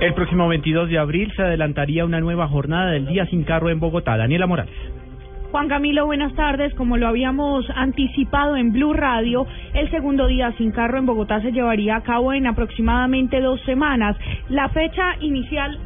El próximo 22 de abril se adelantaría una nueva jornada del Día Sin Carro en Bogotá. Daniela Morales. Juan Camilo, buenas tardes. Como lo habíamos anticipado en Blue Radio, el segundo día sin carro en Bogotá se llevaría a cabo en aproximadamente dos semanas. La fecha inicial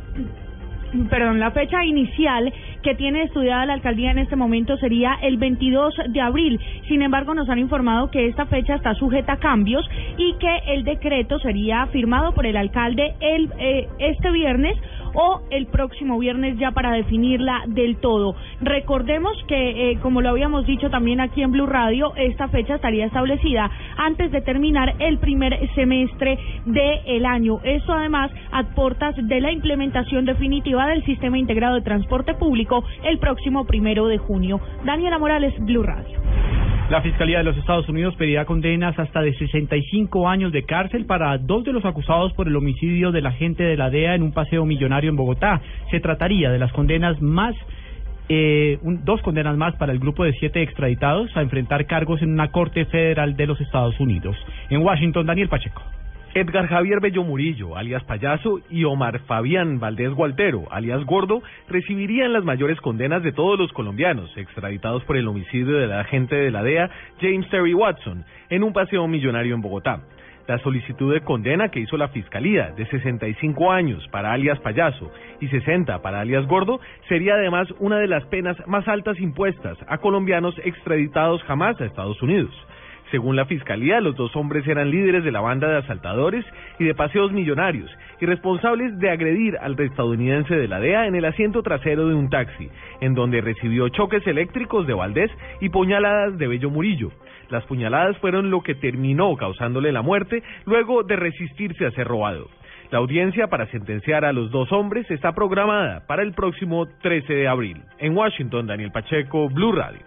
perdón, la fecha inicial que tiene estudiada la alcaldía en este momento sería el 22 de abril. Sin embargo, nos han informado que esta fecha está sujeta a cambios y que el decreto sería firmado por el alcalde el, eh, este viernes o el próximo viernes ya para definirla del todo. Recordemos que, eh, como lo habíamos dicho también aquí en Blue Radio, esta fecha estaría establecida antes de terminar el primer semestre del año. Esto además a de la implementación definitiva del sistema integrado de transporte público el próximo primero de junio. Daniela Morales, Blue Radio. La Fiscalía de los Estados Unidos pedirá condenas hasta de 65 años de cárcel para dos de los acusados por el homicidio del agente de la DEA en un paseo millonario en Bogotá. Se trataría de las condenas más eh, dos condenas más para el grupo de siete extraditados a enfrentar cargos en una corte federal de los Estados Unidos. En Washington, Daniel Pacheco. Edgar Javier Bello Murillo, alias Payaso, y Omar Fabián Valdés Gualtero, alias Gordo, recibirían las mayores condenas de todos los colombianos, extraditados por el homicidio del agente de la DEA, James Terry Watson, en un paseo millonario en Bogotá. La solicitud de condena que hizo la Fiscalía de 65 años para alias Payaso y 60 para alias Gordo sería además una de las penas más altas impuestas a colombianos extraditados jamás a Estados Unidos. Según la fiscalía, los dos hombres eran líderes de la banda de asaltadores y de paseos millonarios y responsables de agredir al estadounidense de la DEA en el asiento trasero de un taxi, en donde recibió choques eléctricos de Valdés y puñaladas de Bello Murillo. Las puñaladas fueron lo que terminó causándole la muerte luego de resistirse a ser robado. La audiencia para sentenciar a los dos hombres está programada para el próximo 13 de abril. En Washington, Daniel Pacheco, Blue Radio.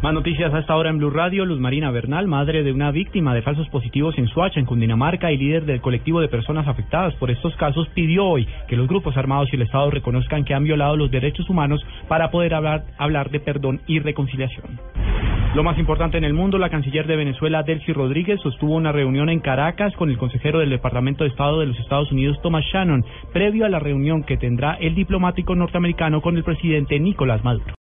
Más noticias a esta hora en Blue Radio. Luz Marina Bernal, madre de una víctima de falsos positivos en Suacha, en Cundinamarca, y líder del colectivo de personas afectadas por estos casos, pidió hoy que los grupos armados y el Estado reconozcan que han violado los derechos humanos para poder hablar, hablar de perdón y reconciliación. Lo más importante en el mundo, la canciller de Venezuela, Delcy Rodríguez, sostuvo una reunión en Caracas con el consejero del Departamento de Estado de los Estados Unidos, Thomas Shannon, previo a la reunión que tendrá el diplomático norteamericano con el presidente Nicolás Maduro.